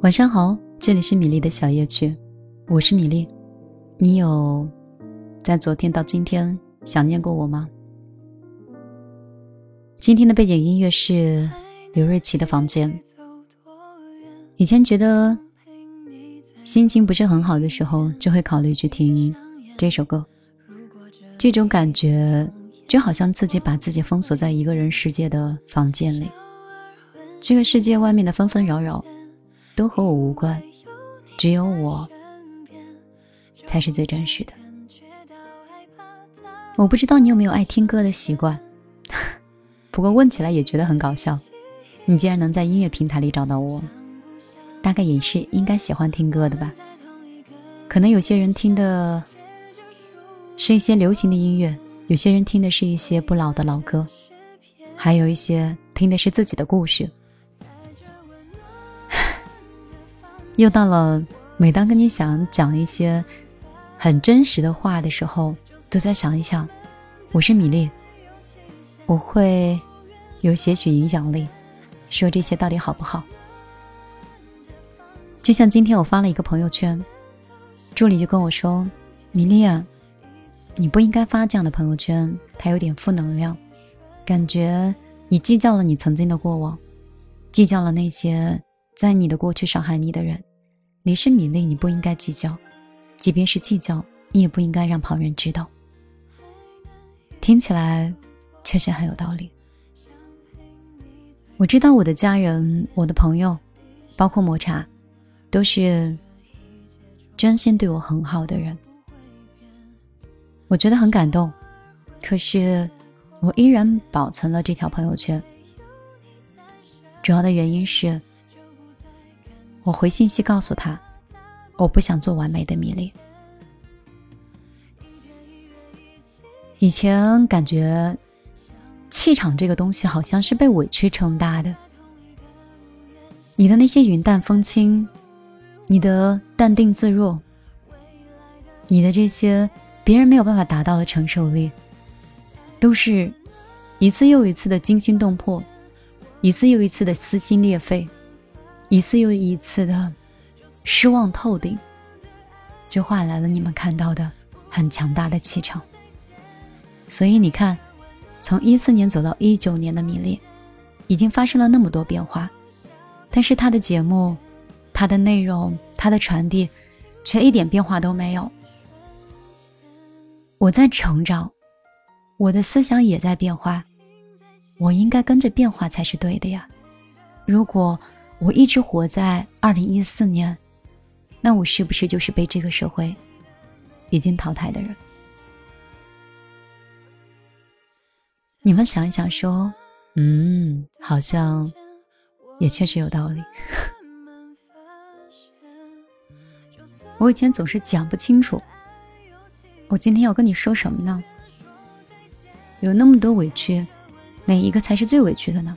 晚上好，这里是米粒的小夜曲，我是米粒。你有在昨天到今天想念过我吗？今天的背景音乐是刘瑞琦的《房间》。以前觉得心情不是很好的时候，就会考虑去听这首歌。这种感觉就好像自己把自己封锁在一个人世界的房间里，这个世界外面的纷纷扰扰都和我无关，只有我才是最真实的。我不知道你有没有爱听歌的习惯，不过问起来也觉得很搞笑。你竟然能在音乐平台里找到我，大概也是应该喜欢听歌的吧？可能有些人听的。是一些流行的音乐，有些人听的是一些不老的老歌，还有一些听的是自己的故事。又到了每当跟你想讲一些很真实的话的时候，都在想一想，我是米粒，我会有些许影响力，说这些到底好不好？就像今天我发了一个朋友圈，助理就跟我说：“米粒啊。”你不应该发这样的朋友圈，它有点负能量，感觉你计较了你曾经的过往，计较了那些在你的过去伤害你的人。你是米粒，你不应该计较，即便是计较，你也不应该让旁人知道。听起来确实很有道理。我知道我的家人、我的朋友，包括抹茶，都是真心对我很好的人。我觉得很感动，可是我依然保存了这条朋友圈。主要的原因是，我回信息告诉他，我不想做完美的米粒。以前感觉气场这个东西好像是被委屈撑大的，你的那些云淡风轻，你的淡定自若，你的这些。别人没有办法达到的承受力，都是一次又一次的惊心动魄，一次又一次的撕心裂肺，一次又一次的失望透顶，就换来了你们看到的很强大的气场。所以你看，从一四年走到一九年的米粒，已经发生了那么多变化，但是他的节目、他的内容、他的传递，却一点变化都没有。我在成长，我的思想也在变化，我应该跟着变化才是对的呀。如果我一直活在二零一四年，那我是不是就是被这个社会已经淘汰的人？你们想一想，说，嗯，好像也确实有道理。我以前总是讲不清楚。我今天要跟你说什么呢？有那么多委屈，哪一个才是最委屈的呢？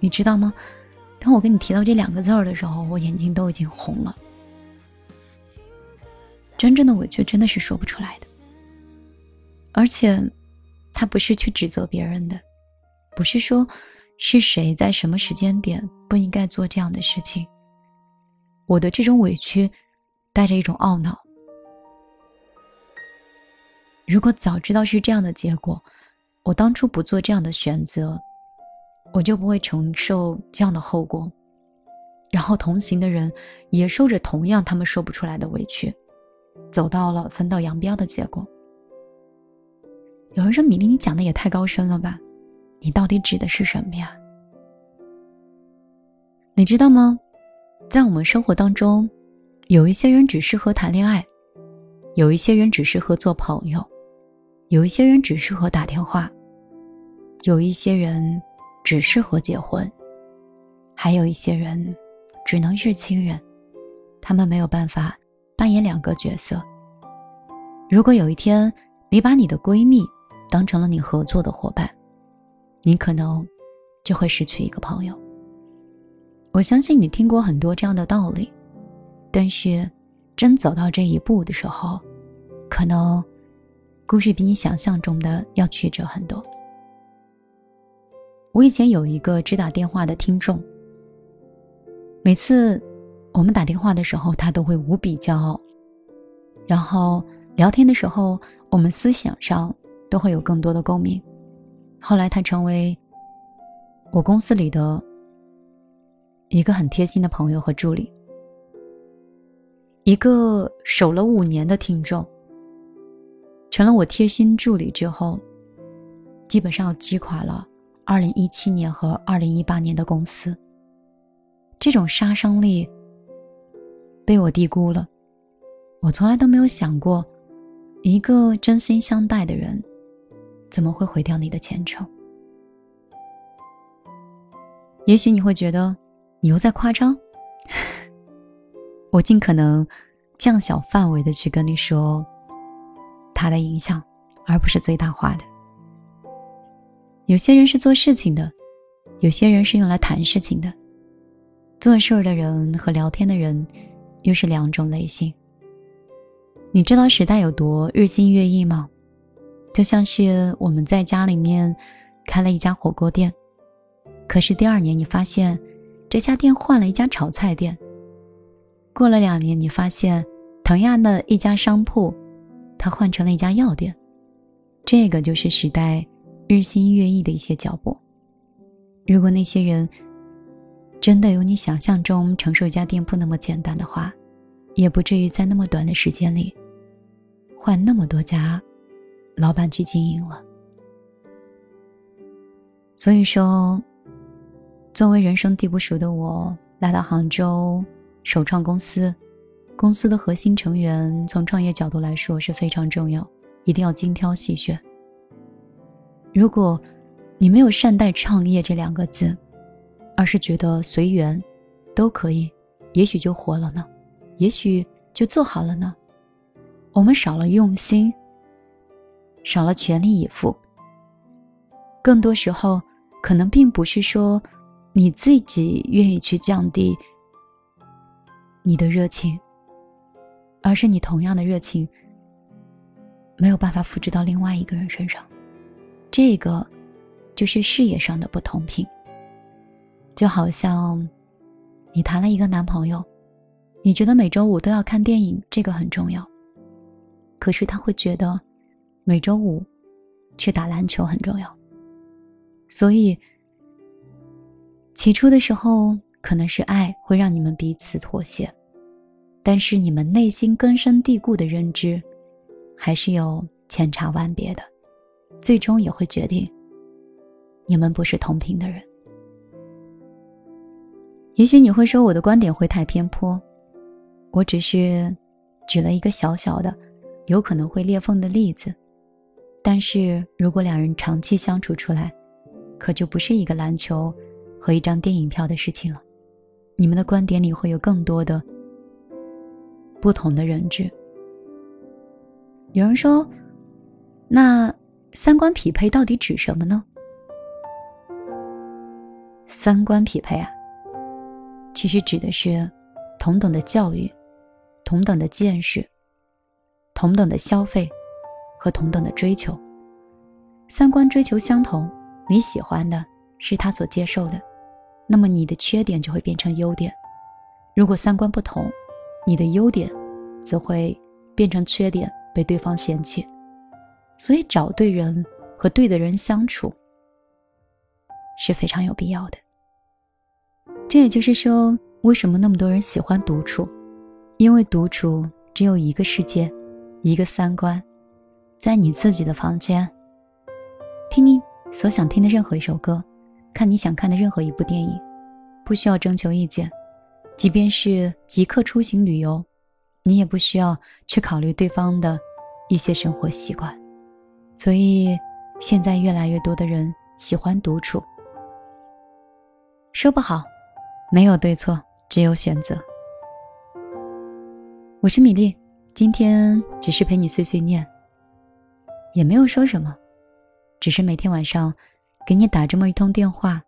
你知道吗？当我跟你提到这两个字儿的时候，我眼睛都已经红了。真正的委屈真的是说不出来的，而且，他不是去指责别人的，不是说是谁在什么时间点不应该做这样的事情。我的这种委屈，带着一种懊恼。如果早知道是这样的结果，我当初不做这样的选择，我就不会承受这样的后果。然后同行的人也受着同样他们说不出来的委屈，走到了分道扬镳的结果。有人说：“米粒，你讲的也太高深了吧？你到底指的是什么呀？”你知道吗？在我们生活当中，有一些人只适合谈恋爱，有一些人只适合做朋友。有一些人只适合打电话，有一些人只适合结婚，还有一些人只能是亲人，他们没有办法扮演两个角色。如果有一天你把你的闺蜜当成了你合作的伙伴，你可能就会失去一个朋友。我相信你听过很多这样的道理，但是真走到这一步的时候，可能。故事比你想象中的要曲折很多。我以前有一个只打电话的听众，每次我们打电话的时候，他都会无比骄傲。然后聊天的时候，我们思想上都会有更多的共鸣。后来，他成为我公司里的一个很贴心的朋友和助理，一个守了五年的听众，成了我贴心助理之后，基本上击垮了二零一七年和二零一八年的公司。这种杀伤力被我低估了，我从来都没有想过，一个真心相待的人，怎么会毁掉你的前程？也许你会觉得，你又在夸张。我尽可能降小范围的去跟你说，他的影响，而不是最大化的。有些人是做事情的，有些人是用来谈事情的。做事儿的人和聊天的人，又是两种类型。你知道时代有多日新月异吗？就像是我们在家里面开了一家火锅店，可是第二年你发现这家店换了一家炒菜店。过了两年，你发现同样的一家商铺，它换成了一家药店。这个就是时代日新月异的一些脚步。如果那些人，真的有你想象中承受一家店铺那么简单的话，也不至于在那么短的时间里换那么多家老板去经营了。所以说，作为人生地不熟的我，来到杭州首创公司，公司的核心成员从创业角度来说是非常重要，一定要精挑细选。如果你没有善待创业这两个字，而是觉得随缘，都可以，也许就活了呢，也许就做好了呢。我们少了用心，少了全力以赴。更多时候，可能并不是说你自己愿意去降低你的热情，而是你同样的热情没有办法复制到另外一个人身上。这个就是事业上的不同频。就好像，你谈了一个男朋友，你觉得每周五都要看电影，这个很重要。可是他会觉得，每周五去打篮球很重要。所以，起初的时候可能是爱会让你们彼此妥协，但是你们内心根深蒂固的认知，还是有千差万别的，最终也会决定，你们不是同频的人。也许你会说我的观点会太偏颇，我只是举了一个小小的、有可能会裂缝的例子。但是如果两人长期相处出来，可就不是一个篮球和一张电影票的事情了。你们的观点里会有更多的不同的认知。有人说，那三观匹配到底指什么呢？三观匹配啊。其实指的是同等的教育、同等的见识、同等的消费和同等的追求。三观追求相同，你喜欢的是他所接受的，那么你的缺点就会变成优点；如果三观不同，你的优点则会变成缺点，被对方嫌弃。所以，找对人和对的人相处是非常有必要的。这也就是说，为什么那么多人喜欢独处？因为独处只有一个世界，一个三观，在你自己的房间，听你所想听的任何一首歌，看你想看的任何一部电影，不需要征求意见。即便是即刻出行旅游，你也不需要去考虑对方的一些生活习惯。所以，现在越来越多的人喜欢独处。说不好。没有对错，只有选择。我是米粒，今天只是陪你碎碎念，也没有说什么，只是每天晚上给你打这么一通电话。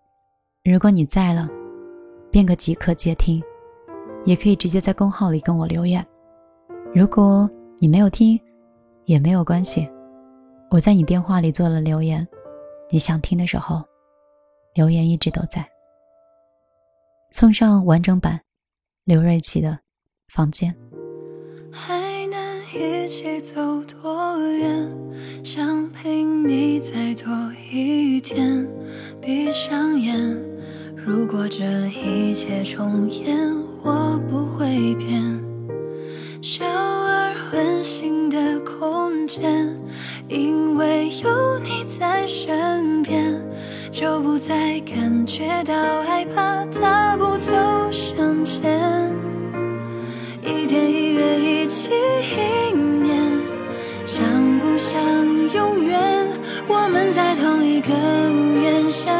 如果你在了，便可即刻接听，也可以直接在公号里跟我留言。如果你没有听，也没有关系，我在你电话里做了留言，你想听的时候，留言一直都在。送上完整版，刘瑞琦的《房间》。还能一起走多远？想陪你再多一天。闭上眼，如果这一切重演，我不会变。小而温馨的空间，因为有你在身边，就不再感觉到害怕，大步走向前。一天一月一起一年，像不像永远？我们在同一个屋檐下，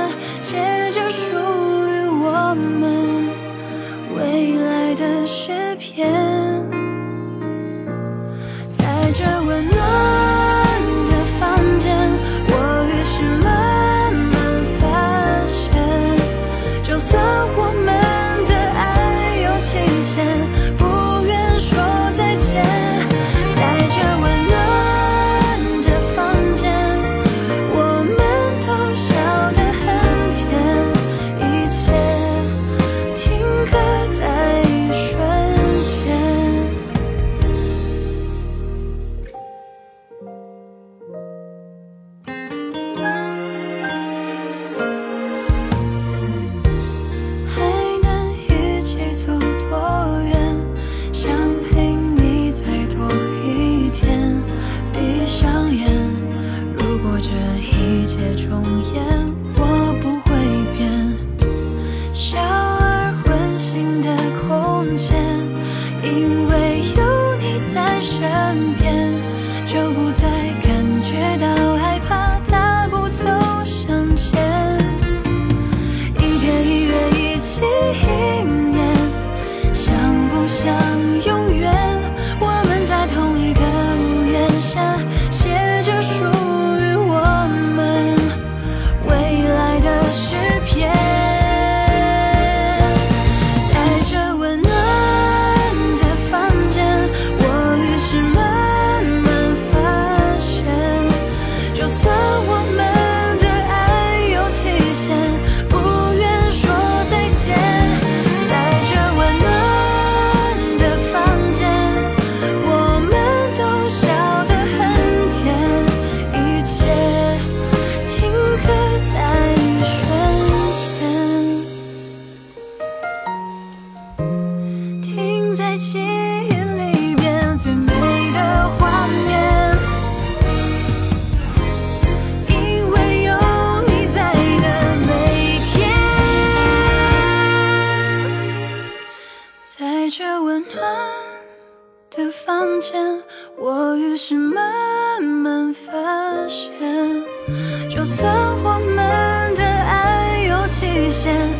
我于是慢慢发现，就算我们的爱有期限。